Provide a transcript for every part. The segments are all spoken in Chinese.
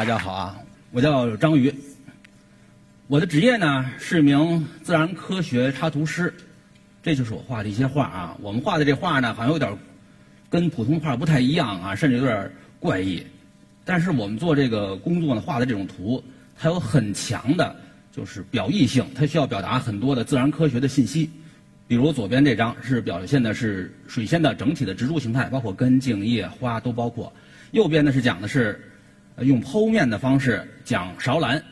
大家好啊，我叫张瑜，我的职业呢是一名自然科学插图师，这就是我画的一些画啊。我们画的这画呢，好像有点跟普通画不太一样啊，甚至有点怪异。但是我们做这个工作呢，画的这种图，它有很强的，就是表意性，它需要表达很多的自然科学的信息。比如左边这张是表现的是水仙的整体的植株形态，包括根、茎、叶、花都包括；右边呢是讲的是。用剖面的方式讲勺兰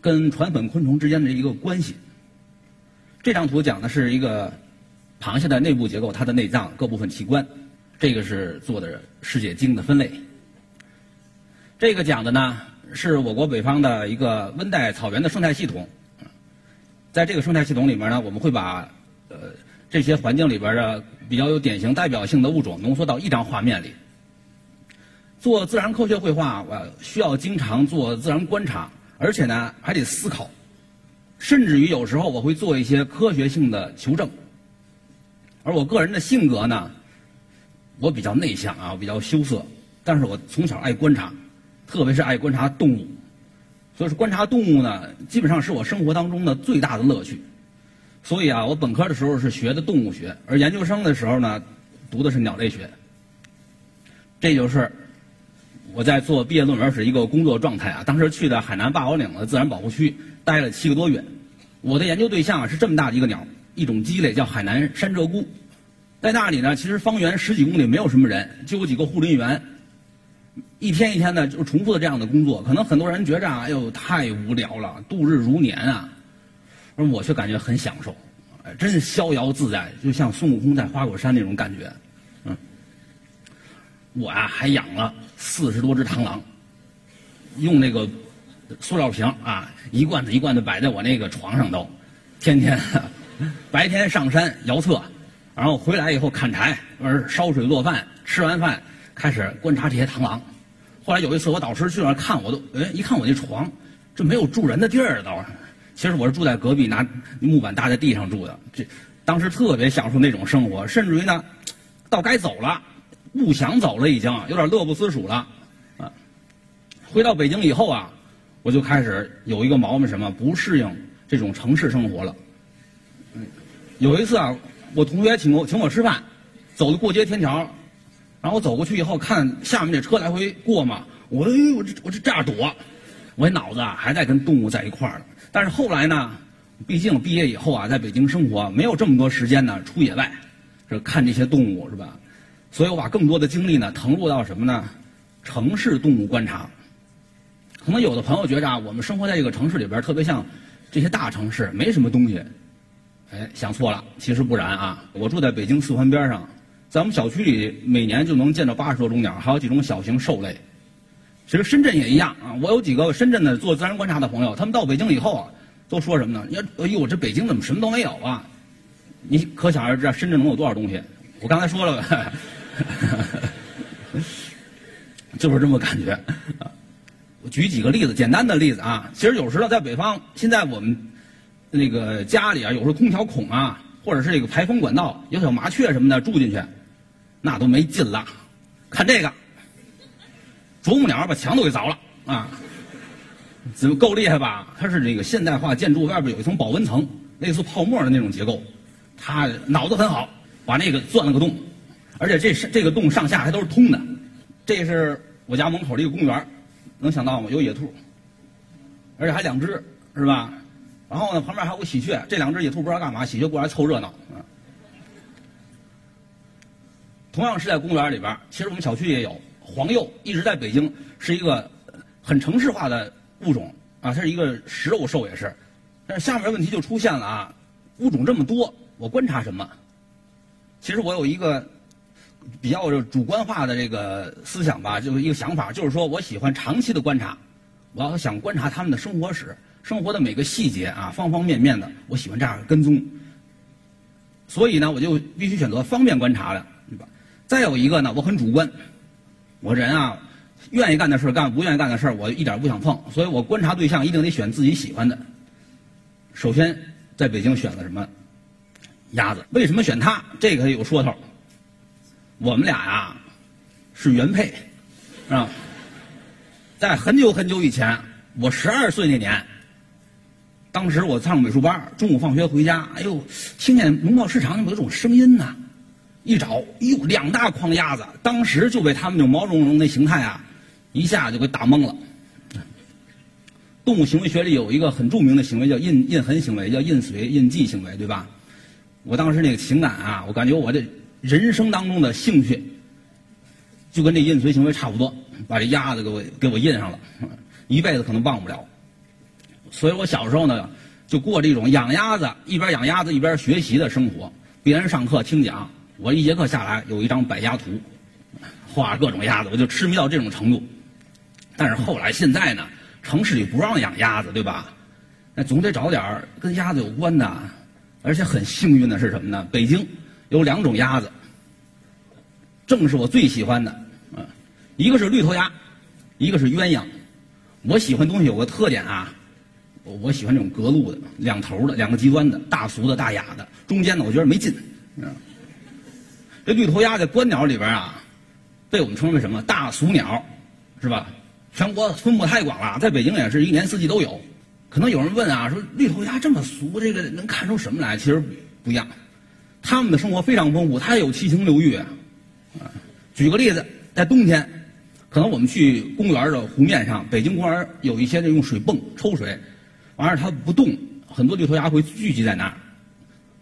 跟传粉昆虫之间的一个关系。这张图讲的是一个螃蟹的内部结构，它的内脏各部分器官。这个是做的世界鲸的分类。这个讲的呢是我国北方的一个温带草原的生态系统。在这个生态系统里面呢，我们会把呃这些环境里边的比较有典型代表性的物种浓缩到一张画面里。做自然科学绘画，我需要经常做自然观察，而且呢还得思考，甚至于有时候我会做一些科学性的求证。而我个人的性格呢，我比较内向啊，我比较羞涩，但是我从小爱观察，特别是爱观察动物，所以说观察动物呢，基本上是我生活当中的最大的乐趣。所以啊，我本科的时候是学的动物学，而研究生的时候呢，读的是鸟类学。这就是。我在做毕业论文是一个工作状态啊，当时去的海南霸王岭的自然保护区待了七个多月。我的研究对象啊是这么大的一个鸟，一种鸡类叫海南山鹧鸪。在那里呢，其实方圆十几公里没有什么人，就有几个护林员，一天一天的就重复的这样的工作。可能很多人觉着啊，哎呦太无聊了，度日如年啊，而我却感觉很享受，真是逍遥自在，就像孙悟空在花果山那种感觉。我呀还养了四十多只螳螂，用那个塑料瓶啊，一罐子一罐子摆在我那个床上都，天天白天上山遥测，然后回来以后砍柴，而烧水做饭，吃完饭开始观察这些螳螂。后来有一次我导师去那儿看，我都哎一看我那床，这没有住人的地儿都。其实我是住在隔壁拿木板搭在地上住的，这当时特别享受那种生活，甚至于呢，到该走了。不想走了，已经有点乐不思蜀了，啊！回到北京以后啊，我就开始有一个毛病，什么不适应这种城市生活了。有一次啊，我同学请我请我吃饭，走的过街天桥，然后我走过去以后，看下面这车来回过嘛，我我这我这这样躲，我脑子啊还在跟动物在一块儿呢。但是后来呢，毕竟毕业以后啊，在北京生活没有这么多时间呢，出野外，这看这些动物是吧？所以我把更多的精力呢投入到什么呢？城市动物观察。可能有的朋友觉着啊，我们生活在这个城市里边，特别像这些大城市，没什么东西。哎，想错了，其实不然啊。我住在北京四环边上，在我们小区里每年就能见到八十多种鸟，还有几种小型兽类。其实深圳也一样啊。我有几个深圳的做自然观察的朋友，他们到北京以后啊，都说什么呢？你哎呦，这北京怎么什么都没有啊？你可想而知啊，深圳能有多少东西？我刚才说了。就是这么感觉。我举几个例子，简单的例子啊。其实有时候在北方，现在我们那个家里啊，有时候空调孔啊，或者是这个排风管道有小麻雀什么的住进去，那都没劲了。看这个，啄木鸟把墙都给凿了啊！怎么够厉害吧？它是这个现代化建筑外边有一层保温层，类似泡沫的那种结构。它脑子很好，把那个钻了个洞。而且这是这个洞上下还都是通的，这是我家门口的一个公园能想到吗？有野兔，而且还两只，是吧？然后呢，旁边还有个喜鹊，这两只野兔不知道干嘛，喜鹊过来凑热闹。同样是在公园里边，其实我们小区也有黄鼬，一直在北京是一个很城市化的物种啊，它是一个食肉兽也是。但是下面问题就出现了啊，物种这么多，我观察什么？其实我有一个。比较主观化的这个思想吧，就是一个想法，就是说我喜欢长期的观察，我要想观察他们的生活史，生活的每个细节啊，方方面面的，我喜欢这样跟踪。所以呢，我就必须选择方便观察的，对吧？再有一个呢，我很主观，我人啊，愿意干的事干，不愿意干的事我一点不想碰，所以我观察对象一定得选自己喜欢的。首先，在北京选了什么？鸭子。为什么选它？这个有说头。我们俩呀是原配，啊，在很久很久以前，我十二岁那年，当时我上美术班，中午放学回家，哎呦，听见农贸市场里面有种声音呐，一找，哎呦，两大筐鸭子，当时就被他们那种毛茸茸的形态啊，一下就给打懵了。动物行为学里有一个很著名的行为叫印印痕行为，叫印随印记行为，对吧？我当时那个情感啊，我感觉我这人生当中的兴趣，就跟这印随行为差不多，把这鸭子给我给我印上了，一辈子可能忘不了。所以我小时候呢，就过这种养鸭子一边养鸭子一边学习的生活。别人上课听讲，我一节课下来有一张百鸭图，画各种鸭子，我就痴迷到这种程度。但是后来现在呢？城市里不让养鸭子，对吧？那总得找点跟鸭子有关的，而且很幸运的是什么呢？北京有两种鸭子，正是我最喜欢的，啊，一个是绿头鸭，一个是鸳鸯。我喜欢东西有个特点啊，我喜欢这种格路的、两头的、两个极端的，大俗的、大雅的，中间的我觉得没劲。这绿头鸭在观鸟里边啊，被我们称为什么？大俗鸟，是吧？全国分布太广了，在北京也是一年四季都有。可能有人问啊，说绿头鸭这么俗，这个能看出什么来？其实不一样，他们的生活非常丰富，它有七情六欲。啊，举个例子，在冬天，可能我们去公园的湖面上，北京公园有一些那用水泵抽水，完了它不动，很多绿头鸭会聚集在那儿。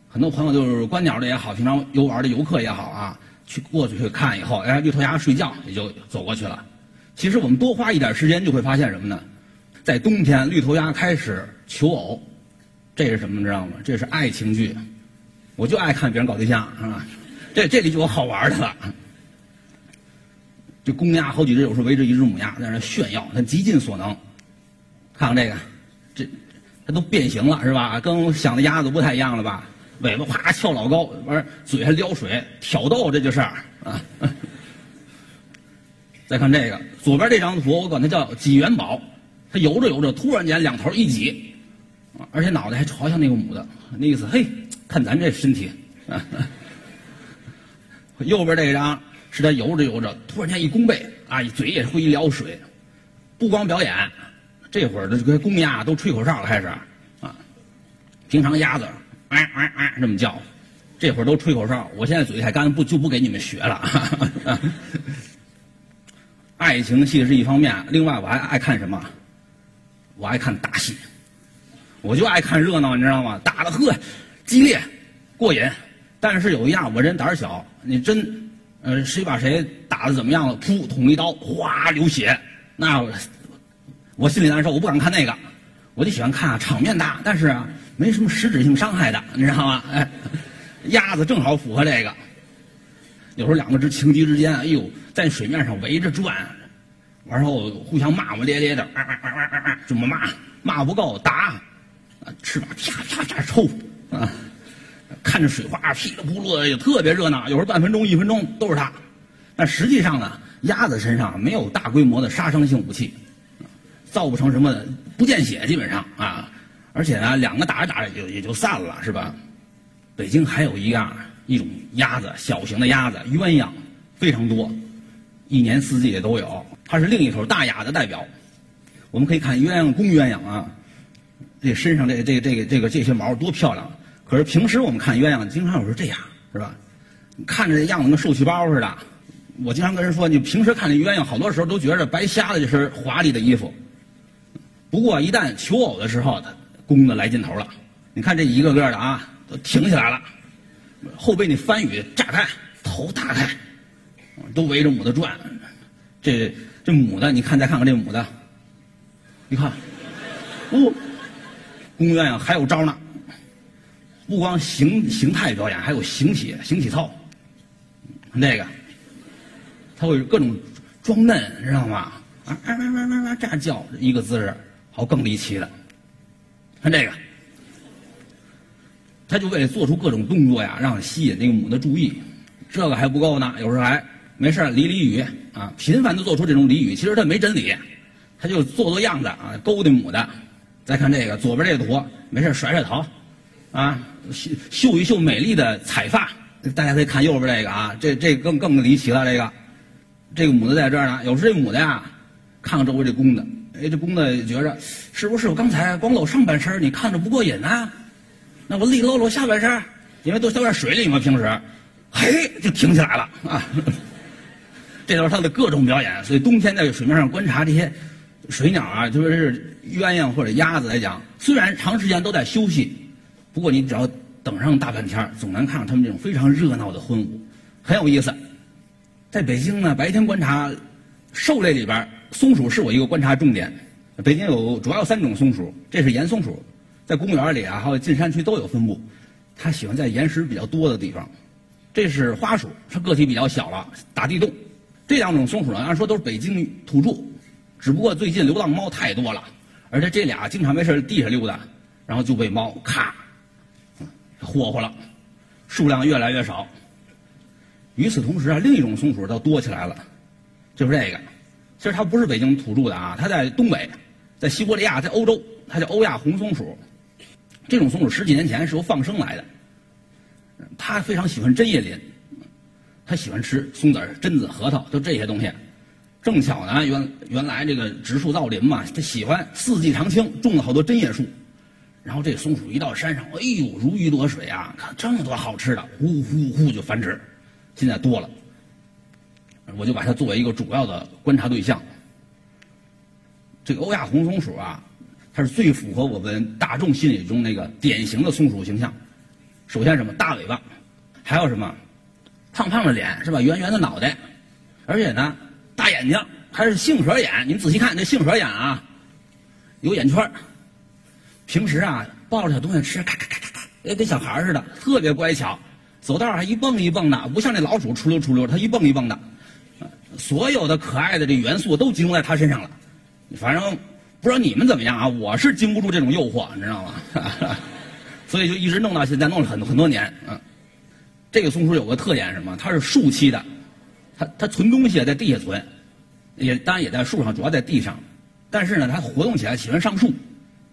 很多朋友就是观鸟的也好，平常游玩的游客也好啊，去过去去看以后，哎，绿头鸭睡觉也就走过去了。其实我们多花一点时间，就会发现什么呢？在冬天，绿头鸭开始求偶，这是什么？你知道吗？这是爱情剧。我就爱看别人搞对象，是吧，这这里就有好玩的了。这公鸭好几只，有时候围着一只母鸭在那炫耀，它极尽所能。看看这个，这它都变形了，是吧？跟我想的鸭子不太一样了吧？尾巴啪翘老高，完嘴还撩水，挑逗，这就是啊。再看这个左边这张图，我管它叫挤元宝。它游着游着，突然间两头一挤，而且脑袋还朝向那个母的，那意思，嘿，看咱这身体。右边这张是他游着游着，突然间一弓背，啊，嘴也会一撩水。不光表演，这会儿的这个公鸭都吹口哨了，开始啊。平常鸭子啊啊啊这么叫，这会儿都吹口哨。我现在嘴太干，不就不给你们学了。爱情戏是一方面，另外我还爱看什么？我爱看打戏，我就爱看热闹，你知道吗？打的呵，激烈，过瘾。但是有一样，我人胆小，你真，呃，谁把谁打的怎么样了？噗，捅一刀，哗，流血，那我心里难受，我不敢看那个。我就喜欢看，场面大，但是啊，没什么实质性伤害的，你知道吗？哎，鸭子正好符合这个。有时候两个只情敌之间，哎呦，在水面上围着转，完后互相骂骂咧咧的，啊啊啊啊啊，这么骂，骂不够打，翅膀啪啪啪抽，啊，看着水花噼里扑噜的，也特别热闹。有时候半分钟、一分钟都是它。但实际上呢，鸭子身上没有大规模的杀伤性武器，造不成什么不见血，基本上啊，而且呢，两个打着打着就也就散了，是吧？北京还有一样。一种鸭子，小型的鸭子，鸳鸯非常多，一年四季也都有。它是另一头大雅的代表。我们可以看鸳鸯公鸳鸯啊，这身上这这这个这个这些毛多漂亮。可是平时我们看鸳鸯，经常有时候这样，是吧？看着这样子跟受气包似的。我经常跟人说，你平时看这鸳鸯，好多时候都觉着白瞎了这身华丽的衣服。不过一旦求偶的时候，它公的来劲头了。你看这一个个的啊，都挺起来了。后背那翻羽炸开，头大开，都围着母的转。这这母的，你看再看看这母的，你看，哦，公鸳鸯还有招呢。不光形形态表演，还有形体形体操。那个，他会各种装嫩，知道吗？啊啊啊啊啊！这样叫一个姿势，好更离奇的。看这个。他就为了做出各种动作呀，让吸引那个母的注意，这个还不够呢。有时候还没事理理语啊，频繁的做出这种俚语，其实他没真理，他就做做样子啊，勾搭母的。再看这个左边这个图，没事甩甩头，啊，秀秀一秀美丽的彩发。大家可以看右边这个啊，这这更更离奇了。这个这个母的在这儿呢，有时这母的呀，看看周围这公的，哎，这公的觉着是不是我刚才光露上半身你看着不过瘾啊？那我立露露下半身因为都在水里嘛，平时，嘿，就挺起来了啊。这都是它的各种表演，所以冬天在水面上观察这些水鸟啊，特别是鸳鸯或者鸭子来讲，虽然长时间都在休息，不过你只要等上大半天，总能看到他们这种非常热闹的婚舞，很有意思。在北京呢，白天观察兽类里边，松鼠是我一个观察重点。北京有主要有三种松鼠，这是岩松鼠，在公园里啊，还有进山区都有分布。它喜欢在岩石比较多的地方。这是花鼠，它个体比较小了，打地洞。这两种松鼠呢，按说都是北京土著，只不过最近流浪猫太多了，而且这俩经常没事地上溜达，然后就被猫咔霍霍了，数量越来越少。与此同时啊，另一种松鼠倒多起来了，就是这个。其实它不是北京土著的啊，它在东北，在西伯利亚，在欧洲，它叫欧亚红松鼠。这种松鼠十几年前是由放生来的，它非常喜欢针叶林。它喜欢吃松子、榛子、核桃，就这些东西。正巧呢，原原来这个植树造林嘛，它喜欢四季常青，种了好多针叶树。然后这松鼠一到山上，哎呦，如鱼得水啊！看这么多好吃的，呼呼呼就繁殖。现在多了，我就把它作为一个主要的观察对象。这个欧亚红松鼠啊，它是最符合我们大众心理中那个典型的松鼠形象。首先什么大尾巴，还有什么？胖胖的脸是吧？圆圆的脑袋，而且呢，大眼睛还是杏核眼。您仔细看这杏核眼啊，有眼圈平时啊，抱着小东西吃，咔咔咔咔咔，哎，跟小孩似的，特别乖巧。走道还一蹦一蹦的，不像那老鼠出溜出溜，它一蹦一蹦的。所有的可爱的这元素都集中在它身上了。反正不知道你们怎么样啊，我是经不住这种诱惑，你知道吗？所以就一直弄到现在，弄了很很多年，嗯。这个松鼠有个特点什么？它是树栖的，它它存东西在地下存，也当然也在树上，主要在地上。但是呢，它活动起来喜欢上树，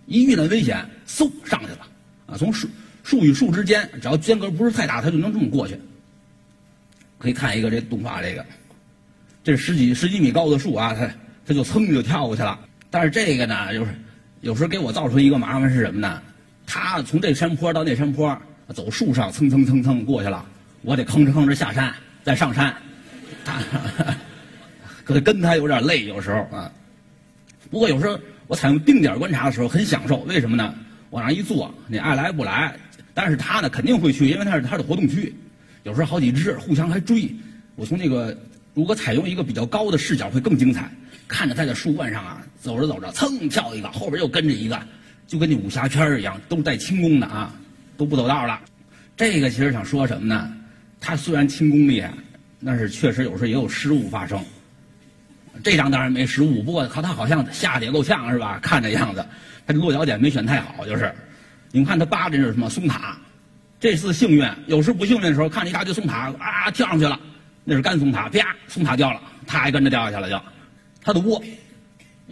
一遇到危险，嗖上去了，啊，从树树与树之间，只要间隔不是太大，它就能这么过去。可以看一个这动画，这个这十几十几米高的树啊，它它就噌就跳过去了。但是这个呢，就是有时候给我造成一个麻烦是什么呢？它从这山坡到那山坡。走树上蹭蹭蹭蹭过去了，我得吭哧吭哧下山再上山，他 可跟他有点累有时候啊。不过有时候我采用定点观察的时候很享受，为什么呢？往那一坐，你爱来不来，但是他呢肯定会去，因为他是他的活动区。有时候好几只互相还追，我从那个如果采用一个比较高的视角会更精彩，看着他在树冠上啊走着走着蹭跳一个，后边又跟着一个，就跟那武侠片一样，都带轻功的啊。都不走道了，这个其实想说什么呢？他虽然轻功厉害，但是确实有时候也有失误发生。这张当然没失误，不过靠他好像下的也够呛是吧？看这样子，他这落脚点没选太好，就是。你们看他扒的是什么松塔？这次幸运，有时不幸运的时候，看着一大堆松塔啊跳上去了，那是干松塔，啪，松塔掉了，他还跟着掉下去了就。他的窝，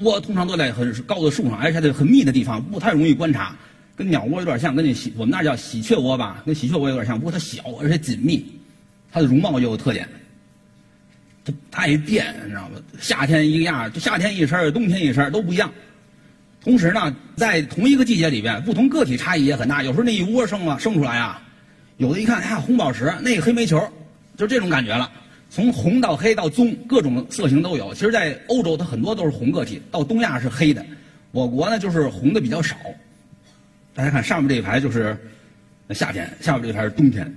窝通常都在很高的树上，而且在很密的地方，不太容易观察。跟鸟窝有点像，跟那喜我们那叫喜鹊窝吧，跟喜鹊窝有点像，不过它小而且紧密，它的容貌也有特点。它爱变，你知道吗？夏天一个样，就夏天一身，冬天一身都不一样。同时呢，在同一个季节里边，不同个体差异也很大。有时候那一窝生了生出来啊，有的一看，哎，红宝石，那个黑煤球，就这种感觉了。从红到黑到棕，各种色型都有。其实，在欧洲它很多都是红个体，到东亚是黑的。我国呢，就是红的比较少。大家看上面这一排就是夏天，下面这一排是冬天。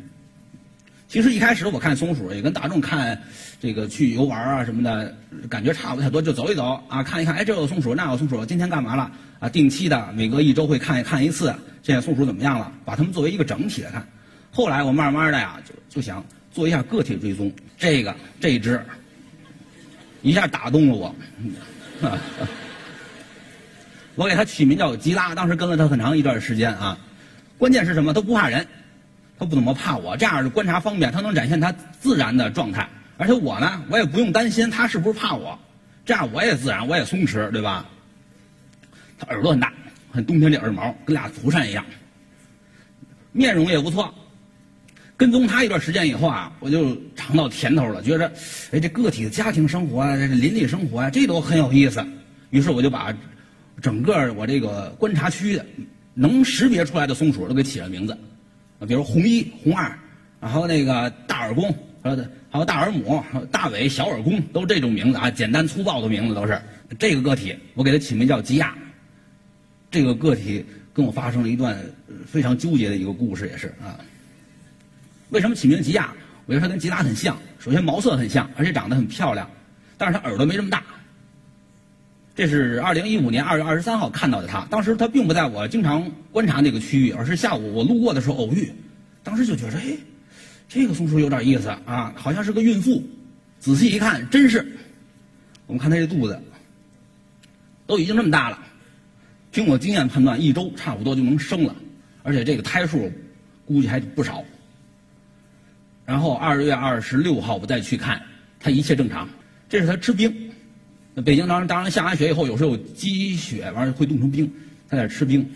其实一开始我看松鼠也跟大众看这个去游玩啊什么的感觉差不太多，就走一走啊，看一看，哎，这有松鼠，那有松鼠，今天干嘛了？啊，定期的每隔一周会看一看一次，现在松鼠怎么样了？把它们作为一个整体来看。后来我慢慢的呀，就就想做一下个体追踪。这个这一只一下打动了我。我给它取名叫吉拉，当时跟了它很长一段时间啊。关键是什么？它不怕人，它不怎么怕我。这样的观察方便，它能展现它自然的状态。而且我呢，我也不用担心它是不是怕我，这样我也自然，我也松弛，对吧？它耳朵很大，很冬天这耳毛跟俩蒲扇一样。面容也不错，跟踪他一段时间以后啊，我就尝到甜头了，觉着，哎，这个体的家庭生活啊，这邻里生活啊，这都很有意思。于是我就把整个我这个观察区的能识别出来的松鼠都给起了名字，比如红一、红二，然后那个大耳公，还有还有大耳母、大尾、小耳公，都这种名字啊，简单粗暴的名字都是。这个个体我给它起名叫吉亚。这个个体跟我发生了一段非常纠结的一个故事，也是啊。为什么起名吉亚？我觉得它跟吉拉很像，首先毛色很像，而且长得很漂亮，但是它耳朵没这么大。这是二零一五年二月二十三号看到的它，当时它并不在我经常观察那个区域，而是下午我路过的时候偶遇，当时就觉得，哎，这个松鼠有点意思啊，好像是个孕妇。仔细一看，真是。我们看它这肚子，都已经这么大了。凭我经验判断，一周差不多就能生了，而且这个胎数估计还不少。然后二月二十六号我再去看，它一切正常。这是它吃冰。北京当然当然下完雪以后，有时候有积雪完了会冻成冰，他在吃冰。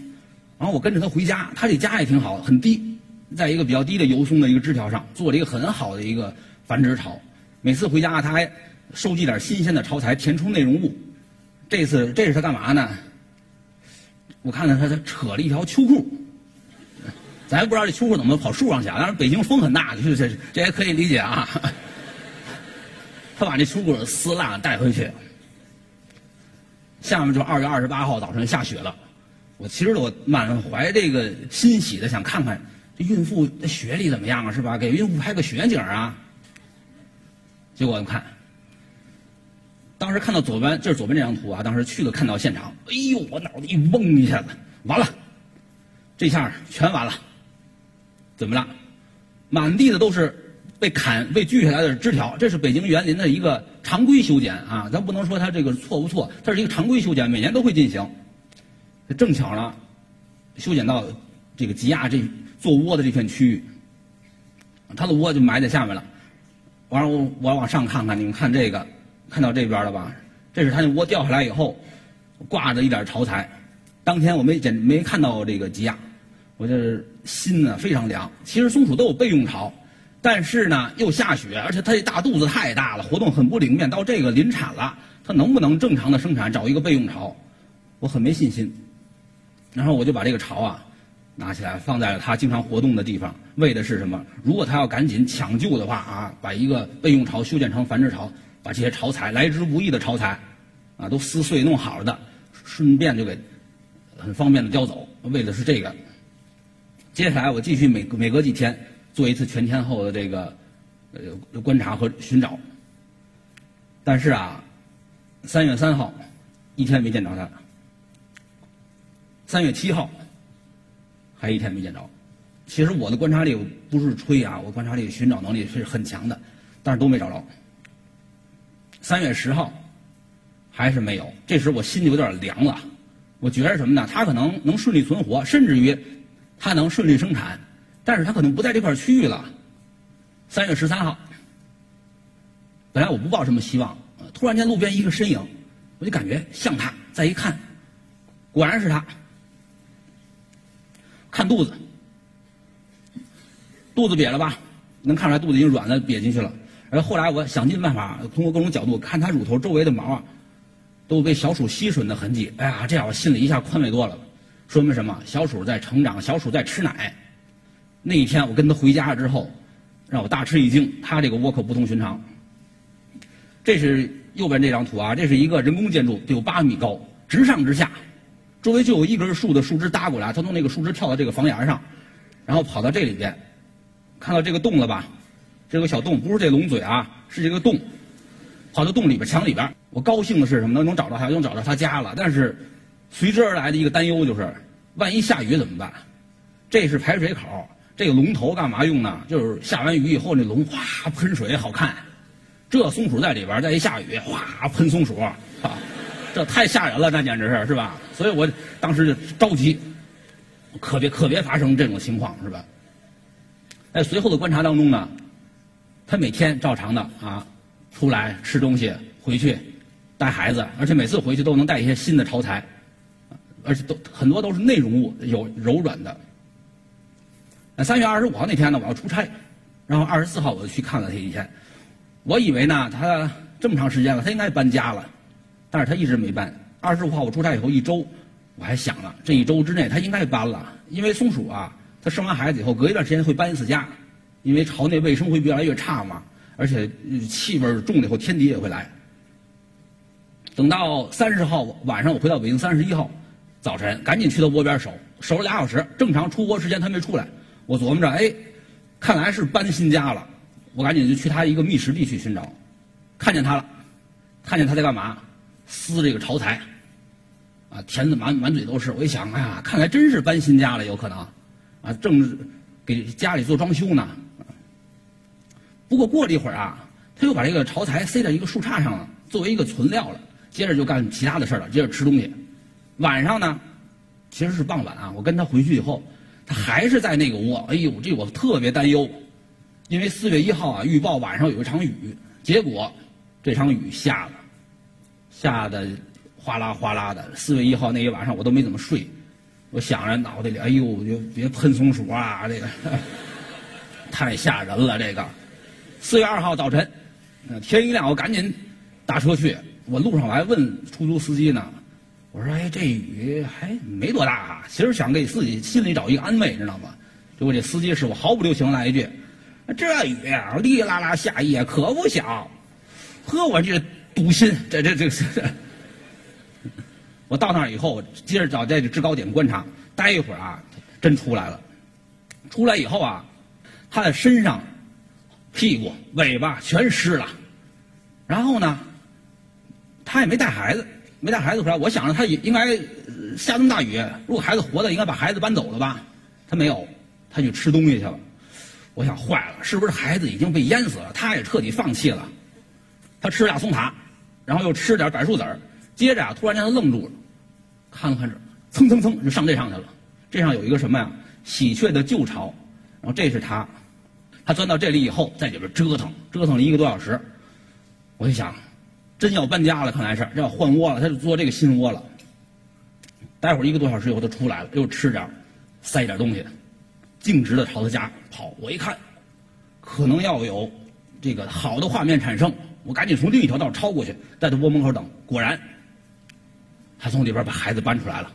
然后我跟着他回家，他这家也挺好，很低，在一个比较低的油松的一个枝条上做了一个很好的一个繁殖巢。每次回家，他还收集点新鲜的巢材填充内容物。这次这是他干嘛呢？我看看他，他扯了一条秋裤，咱也不知道这秋裤怎么跑树上去啊。当然北京风很大，这这这也可以理解啊。他把这秋裤撕烂带回去。下面就二月二十八号早晨下雪了，我其实我满怀这个欣喜的想看看这孕妇在雪里怎么样啊，是吧？给孕妇拍个雪景啊。结果我看。当时看到左边，这是左边这张图啊。当时去了，看到现场，哎呦，我脑子一嗡一下子，完了，这下全完了。怎么了？满地的都是被砍、被锯下来的枝条。这是北京园林的一个常规修剪啊，咱不能说它这个错不错，它是一个常规修剪，每年都会进行。正巧呢，修剪到这个吉亚这做窝的这片区域，它的窝就埋在下面了。完了，我我往上看看，你们看这个。看到这边了吧？这是它那窝掉下来以后，挂着一点巢材。当天我没捡没看到这个吉亚，我这心呢非常凉。其实松鼠都有备用巢，但是呢又下雪，而且它这大肚子太大了，活动很不灵便。到这个临产了，它能不能正常的生产？找一个备用巢，我很没信心。然后我就把这个巢啊拿起来放在了它经常活动的地方，为的是什么？如果它要赶紧抢救的话啊，把一个备用巢修建成繁殖巢。把这些巢材来之不易的巢材，啊，都撕碎弄好了的，顺便就给很方便的叼走，为的是这个。接下来我继续每每隔几天做一次全天候的这个呃观察和寻找。但是啊，三月三号一天没见着它，三月七号还一天没见着。其实我的观察力不是吹啊，我观察力寻找能力是很强的，但是都没找着。三月十号，还是没有。这时我心里有点凉了，我觉着什么呢？它可能能顺利存活，甚至于它能顺利生产，但是它可能不在这块区域了。三月十三号，本来我不抱什么希望，突然间路边一个身影，我就感觉像它。再一看，果然是它。看肚子，肚子瘪了吧？能看出来肚子已经软了，瘪进去了。而后来我想尽办法，通过各种角度看它乳头周围的毛啊，都被小鼠吸吮的痕迹。哎呀，这样我心里一下宽慰多了。说明什么？小鼠在成长，小鼠在吃奶。那一天我跟他回家之后，让我大吃一惊。他这个窝可不同寻常。这是右边这张图啊，这是一个人工建筑，得有八米高，直上直下，周围就有一根树的树枝搭过来，他从那个树枝跳到这个房檐上，然后跑到这里边，看到这个洞了吧？这个小洞不是这龙嘴啊，是这个洞，跑到洞里边墙里边。我高兴的是什么呢？能找到他，能找到他家了。但是随之而来的一个担忧就是，万一下雨怎么办？这是排水口，这个龙头干嘛用呢？就是下完雨以后，那龙哗喷水好看。这松鼠在里边，再一下雨，哗喷松鼠，啊，这太吓人了，那简直是是吧？所以我当时就着急，可别可别发生这种情况，是吧？在随后的观察当中呢。他每天照常的啊，出来吃东西，回去带孩子，而且每次回去都能带一些新的巢材，而且都很多都是内容物，有柔软的。那三月二十五号那天呢，我要出差，然后二十四号我就去看了他一天，我以为呢他这么长时间了，他应该搬家了，但是他一直没搬。二十五号我出差以后一周，我还想了，这一周之内他应该搬了，因为松鼠啊，它生完孩子以后隔一段时间会搬一次家，因为巢内卫生会越来越差嘛，而且气味重了以后天敌也会来。等到三十号晚上我回到北京，三十一号早晨赶紧去他窝边守，守了俩小时，正常出窝时间他没出来，我琢磨着，哎，看来是搬新家了，我赶紧就去他一个觅食地去寻找，看见他了，看见他在干嘛？撕这个巢材。啊，填的满满嘴都是。我一想，哎呀，看来真是搬新家了，有可能，啊，正给家里做装修呢。不过过了一会儿啊，他又把这个巢材塞在一个树杈上了，作为一个存料了。接着就干其他的事了，接着吃东西。晚上呢，其实是傍晚啊，我跟他回去以后，他还是在那个窝。哎呦，这我特别担忧，因为四月一号啊，预报晚上有一场雨，结果这场雨下了，下的。哗啦哗啦的，四月一号那一晚上我都没怎么睡，我想着脑袋里，哎呦，就别喷松鼠啊，这个 太吓人了。这个四月二号早晨，天一亮我赶紧打车去。我路上我还问出租司机呢，我说：“哎，这雨还没多大啊。”其实想给自己心里找一个安慰，知道吗？结果这司机师傅毫不留情来一句：“这雨啊，哩啦啦下一夜可不小。”呵，我这堵心，这这这这。我到那儿以后，接着找在这制高点观察，待一会儿啊，真出来了。出来以后啊，他的身上、屁股、尾巴全湿了。然后呢，他也没带孩子，没带孩子回来。我想着他也应该下这么大雨，如果孩子活的，应该把孩子搬走了吧？他没有，他去吃东西去了。我想坏了，是不是孩子已经被淹死了？他也彻底放弃了。他吃了俩松塔，然后又吃点柏树籽儿。接着啊，突然间他愣住了，看了看这，蹭蹭蹭就上这上去了。这上有一个什么呀？喜鹊的旧巢。然后这是他，他钻到这里以后，在里边折腾，折腾了一个多小时。我就想，真要搬家了，看来是要换窝了，他就做这个新窝了。待会儿一个多小时以后，他出来了，又吃点塞点东西，径直的朝他家跑。我一看，可能要有这个好的画面产生，我赶紧从另一条道超过去，在他窝门口等。果然。他从里边把孩子搬出来了，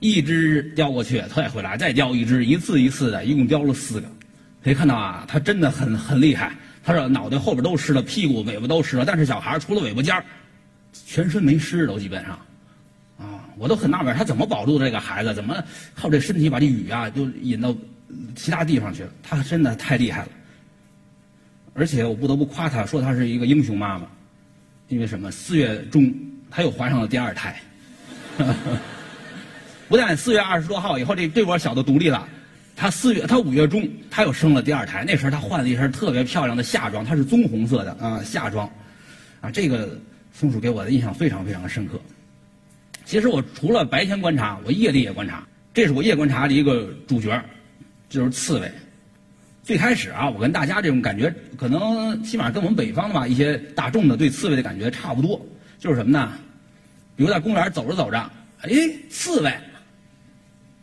一只叼过去，他也回来，再叼一只，一次一次的，一共叼了四个。可以看到啊，他真的很很厉害。他说脑袋后边都湿了，屁股尾巴都湿了，但是小孩除了尾巴尖，全身没湿，都基本上。啊，我都很纳闷，他怎么保住这个孩子？怎么靠这身体把这雨啊就引到其他地方去了？他真的太厉害了。而且我不得不夸他，说他是一个英雄妈妈，因为什么？四月中。他又怀上了第二胎，不但四月二十多号以后，这这窝小的独立了，他四月他五月中他又生了第二胎。那时候他换了一身特别漂亮的夏装，它是棕红色的啊夏装，啊这个松鼠给我的印象非常非常深刻。其实我除了白天观察，我夜里也观察。这是我夜观察的一个主角，就是刺猬。最开始啊，我跟大家这种感觉，可能起码跟我们北方的吧一些大众的对刺猬的感觉差不多。就是什么呢？比如在公园走着走着，哎，刺猬，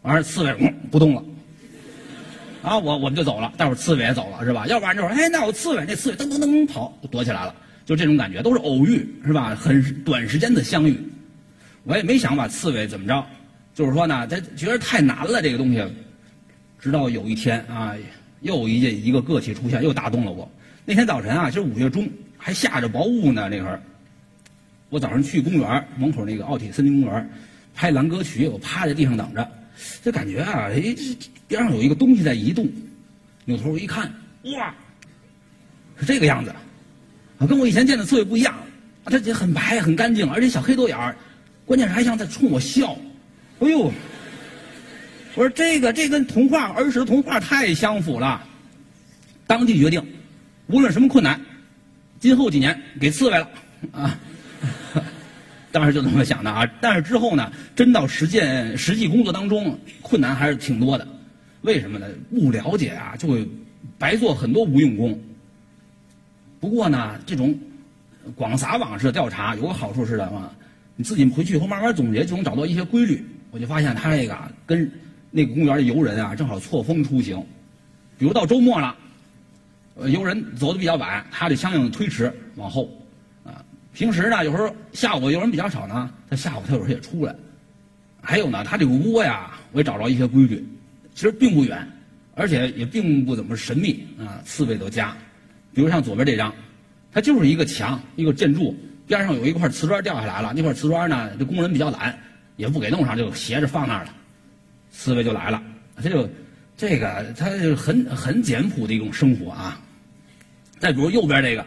完事刺猬嗯不动了，啊，我我们就走了，待会儿刺猬也走了，是吧？要不然就说哎，那有刺猬，那刺猬噔噔噔跑躲起来了，就这种感觉，都是偶遇，是吧？很短时间的相遇，我也没想把刺猬怎么着，就是说呢，他觉得太难了这个东西，直到有一天啊，又一件一个个体出现，又打动了我。那天早晨啊，就是五月中，还下着薄雾呢，那会儿。我早上去公园门口那个奥体森林公园拍蓝歌曲，我趴在地上等着，就感觉啊，哎，边上有一个东西在移动，扭头一看，哇，是这个样子，啊，跟我以前见的刺猬不一样，啊，它很白很干净，而且小黑豆眼儿，关键是还像在冲我笑，哎呦，我说这个这跟童话儿时的童话太相符了，当即决定，无论什么困难，今后几年给刺猬了，啊。当时就这么想的啊，但是之后呢，真到实践实际工作当中，困难还是挺多的。为什么呢？不了解啊，就会白做很多无用功。不过呢，这种广撒网式的调查有个好处是什么？你自己回去以后慢慢总结，就能找到一些规律。我就发现他这个跟那个公园的游人啊，正好错峰出行。比如到周末了，游人走的比较晚，他就相应的推迟往后，平时呢，有时候下午有人比较少呢，他下午他有时候也出来。还有呢，他这个窝呀，我也找着一些规矩，其实并不远，而且也并不怎么神秘啊，刺猬都加。比如像左边这张，它就是一个墙，一个建筑边上有一块瓷砖掉下来了，那块瓷砖呢，这工人比较懒，也不给弄上，就斜着放那儿了，刺猬就来了。它就这个，它就很很简朴的一种生活啊。再比如右边这个，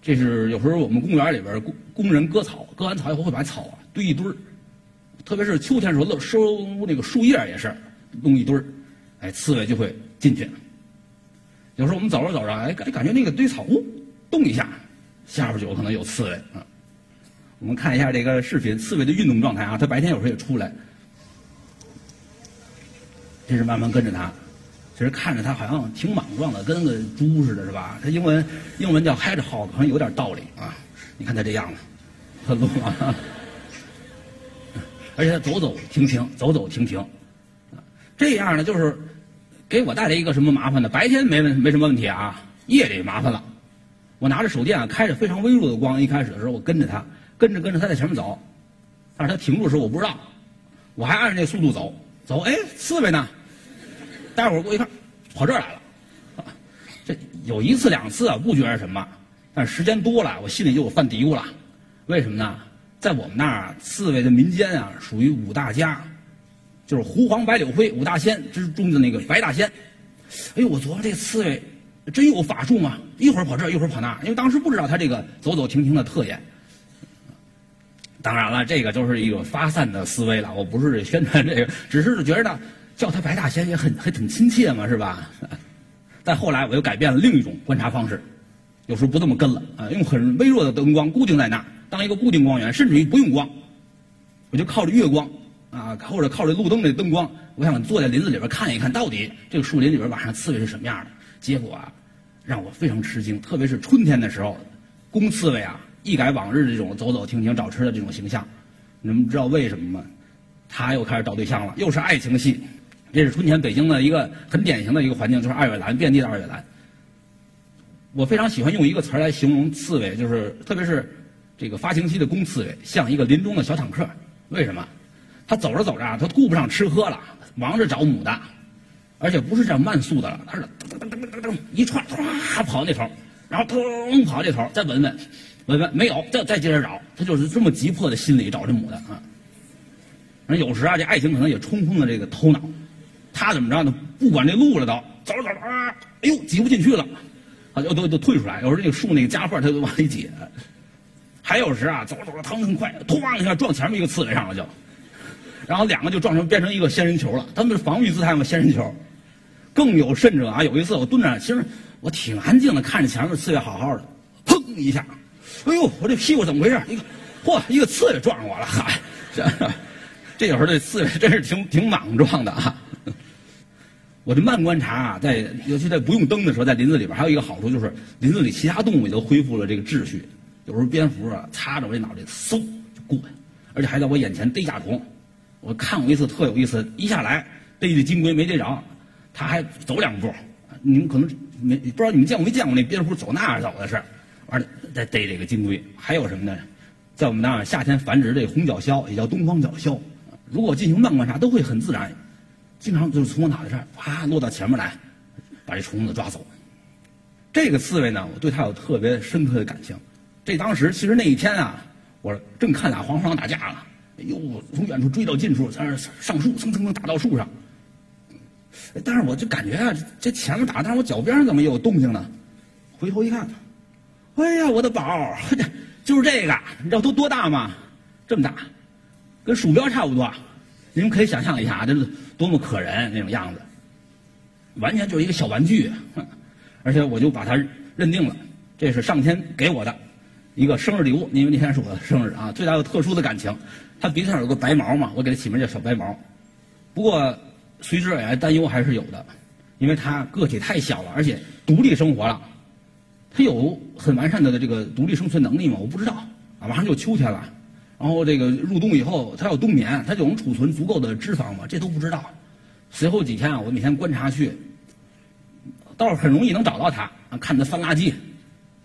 这是有时候我们公园里边工工人割草，割完草以后会把草啊堆一堆儿。特别是秋天时候，收那个树叶也是弄一堆儿，哎，刺猬就会进去。有时候我们走着走着，哎，感感觉那个堆草呜动一下，下边就有可能有刺猬啊。我们看一下这个视频，刺猬的运动状态啊，它白天有时候也出来，这是慢慢跟着它。其实看着他好像挺莽撞的，跟个猪似的，是吧？他英文英文叫 hedgehog，好像有点道理啊。你看他这样子，很鲁啊。而且他走走停停，走走停停，这样呢，就是给我带来一个什么麻烦呢？白天没问没什么问题啊，夜里麻烦了。我拿着手电啊，开着非常微弱的光，一开始的时候我跟着他，跟着跟着他在前面走，但是他停住的时候我不知道，我还按着那速度走走，哎，刺猬呢？待会儿过一看，跑这儿来了。这有一次两次啊，不觉得什么，但时间多了，我心里就犯嘀咕了，为什么呢？在我们那儿，刺猬的民间啊，属于五大家，就是狐黄白柳灰五大仙之中的那个白大仙。哎呦，我琢磨这刺猬真有法术吗？一会儿跑这儿，一会儿跑那儿，因为当时不知道它这个走走停停的特点。当然了，这个就是一个发散的思维了，我不是宣传这个，只是觉得叫他白大仙也很还挺亲切嘛，是吧？但后来我又改变了另一种观察方式，有时候不这么跟了啊，用很微弱的灯光固定在那。当一个固定光源，甚至于不用光，我就靠着月光啊，或者靠着路灯的灯光，我想坐在林子里边看一看到底这个树林里边晚上刺猬是什么样的。结果啊，让我非常吃惊，特别是春天的时候，公刺猬啊一改往日这种走走停停找吃的这种形象。你们知道为什么吗？他又开始找对象了，又是爱情戏。这是春天北京的一个很典型的一个环境，就是二月兰，遍地的二月兰。我非常喜欢用一个词来形容刺猬，就是特别是。这个发情期的公刺猬像一个林中的小坦克，为什么？它走着走着啊，它顾不上吃喝了，忙着找母的，而且不是这样慢速的了，它是噔噔噔噔噔噔一串，唰跑那头，然后噔跑这头，再闻闻，闻闻没有，再再接着找，它就是这么急迫的心理找这母的啊。那有时啊，这爱情可能也冲昏了这个头脑，他怎么着呢？不管这路了都走着走啊，哎呦挤不进去了，啊就都都退出来。有时候那个树那个夹缝他都往里挤。还有时啊，走着走着，腾很快，咣一下撞前面一个刺猬上了就，然后两个就撞成变成一个仙人球了。他们是防御姿态嘛，仙人球。更有甚者啊，有一次我蹲着，其实我挺安静的，看着前面刺猬好好的，砰一下，哎呦，我这屁股怎么回事？一个，嚯，一个刺猬撞上我了，嗨，这 这有时候这刺猬真是挺挺莽撞的啊。我这慢观察啊，在尤其在不用灯的时候，在林子里边还有一个好处就是，林子里其他动物也都恢复了这个秩序。有时候蝙蝠啊，擦着我这脑袋，嗖就过去，而且还在我眼前逮甲虫。我看过一次特有意思，一下来逮这金龟没逮着，他还走两步。你们可能没不知道，你们见过没见过那蝙蝠走那儿走的是，完了再逮这个金龟。还有什么呢？在我们那儿夏天繁殖这红角鸮，也叫东方角鸮。如果进行慢观察，都会很自然，经常就是从我脑袋上啪落到前面来，把这虫子抓走。这个刺猬呢，我对它有特别深刻的感情。这当时其实那一天啊，我正看俩黄鼠狼打架了，哎呦，从远处追到近处，在那上树，蹭蹭蹭打到树上。但是我就感觉啊，这前面打，但是我脚边上怎么有动静呢？回头一看，哎呀，我的宝，就是这个，你知道都多大吗？这么大，跟鼠标差不多。你们可以想象一下啊，这是多么可人那种样子，完全就是一个小玩具。而且我就把它认定了，这是上天给我的。一个生日礼物，因为那天是我的生日啊，最大有特殊的感情。他鼻子上有个白毛嘛，我给他起名叫小白毛。不过随之而来担忧还是有的，因为他个体太小了，而且独立生活了。他有很完善的这个独立生存能力吗？我不知道啊。马上就秋天了，然后这个入冬以后，他要冬眠，他就能储存足够的脂肪吗？这都不知道。随后几天啊，我每天观察去，倒是很容易能找到他，看它翻垃圾，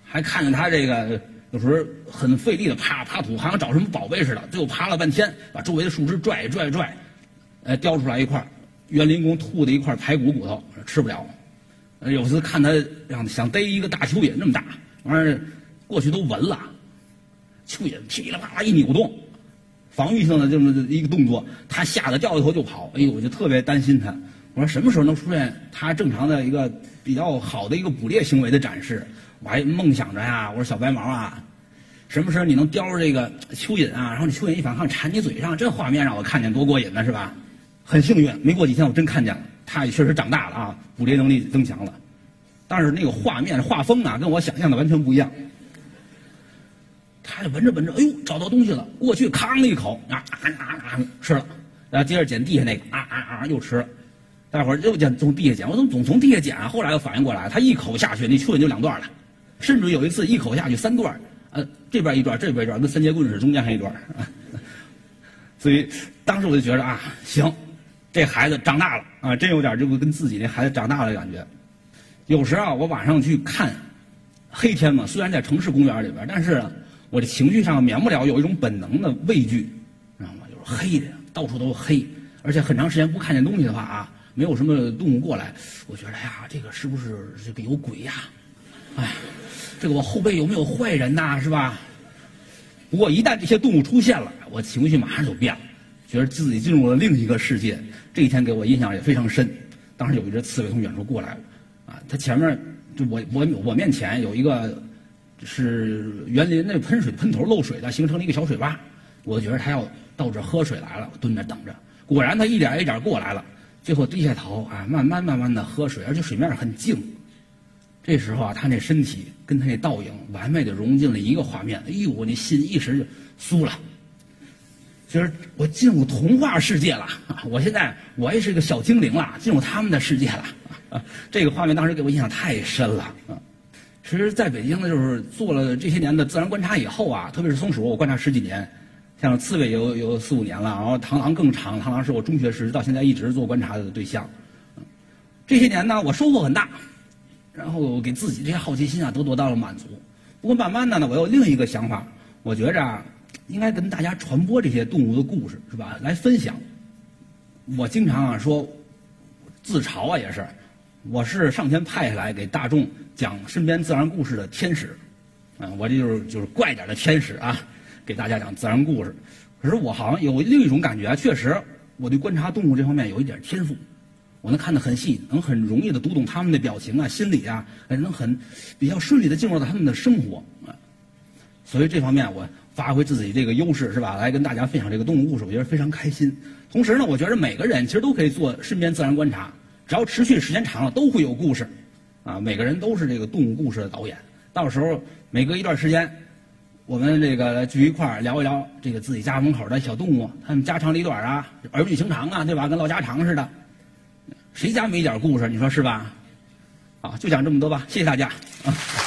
还看见它这个有时候很费力的爬爬土，好像找什么宝贝似的，最后爬了半天，把周围的树枝拽拽拽，呃，叼出来一块园林工吐的一块排骨骨头，吃不了。有时看他想想逮一个大蚯蚓那么大，完儿过去都闻了，蚯蚓噼里啪啦一扭动，防御性的这么一个动作，他吓得掉下头就跑。哎呦，我就特别担心他。我说什么时候能出现他正常的一个比较好的一个捕猎行为的展示？我还梦想着呀，我说小白毛啊，什么时候你能叼着这个蚯蚓啊？然后你蚯蚓一反抗缠你嘴上，这画面让我看见多过瘾呢，是吧？很幸运，没过几天我真看见了。他也确实长大了啊，捕猎能力增强了，但是那个画面画风啊，跟我想象的完全不一样。他就闻着闻着，哎呦，找到东西了，过去吭的一口，啊啊啊，吃了，然后接着捡地下那个，啊啊啊，又吃了。大伙儿又捡从地下捡，我怎么总从地下捡啊？后来又反应过来，他一口下去，那蚯蚓就两段了，甚至有一次一口下去三段，呃，这边一段，这边一段，跟三节棍似的，中间还一段。所以当时我就觉得啊，行。这孩子长大了啊，真有点这个跟自己那孩子长大的感觉。有时啊，我晚上去看黑天嘛，虽然在城市公园里边，但是我这情绪上免不了有一种本能的畏惧，知道吗？就是黑的，到处都是黑，而且很长时间不看见东西的话啊，没有什么动物过来，我觉得呀，这个是不是这个有鬼呀？哎，这个我后背有没有坏人呐？是吧？不过一旦这些动物出现了，我情绪马上就变了。觉得自己进入了另一个世界，这一天给我印象也非常深。当时有一只刺猬从远处过来了，啊，它前面就我我我面前有一个是园林那喷水喷头漏水的，形成了一个小水洼。我觉得它要到这喝水来了，我蹲着等着。果然它一点一点过来了，最后低下头啊，慢慢慢慢的喝水，而且水面很静。这时候啊，他那身体跟他那倒影完美的融进了一个画面。哎呦，我那心一时就酥了。就是我进入童话世界了，我现在我也是个小精灵了，进入他们的世界了。这个画面当时给我印象太深了。其实在北京呢，就是做了这些年的自然观察以后啊，特别是松鼠，我观察十几年，像刺猬有有四五年了，然后螳螂更长，螳螂是我中学时到现在一直做观察的对象。这些年呢，我收获很大，然后给自己这些好奇心啊都得到了满足。不过慢慢的呢，我有另一个想法，我觉着啊。应该跟大家传播这些动物的故事，是吧？来分享。我经常啊说，自嘲啊也是，我是上天派下来给大众讲身边自然故事的天使，啊，我这就是就是怪点的天使啊，给大家讲自然故事。可是我好像有另一种感觉啊，确实我对观察动物这方面有一点天赋，我能看得很细，能很容易的读懂他们的表情啊、心理啊，能很比较顺利的进入到他们的生活啊。所以这方面我。发挥自己这个优势是吧？来跟大家分享这个动物故事，我觉得非常开心。同时呢，我觉得每个人其实都可以做身边自然观察，只要持续时间长了，都会有故事。啊，每个人都是这个动物故事的导演。到时候每隔一段时间，我们这个聚一块儿聊一聊这个自己家门口的小动物，他们家长里短啊，儿女情长啊，对吧？跟唠家常似的。谁家没点故事？你说是吧？啊，就讲这么多吧。谢谢大家啊。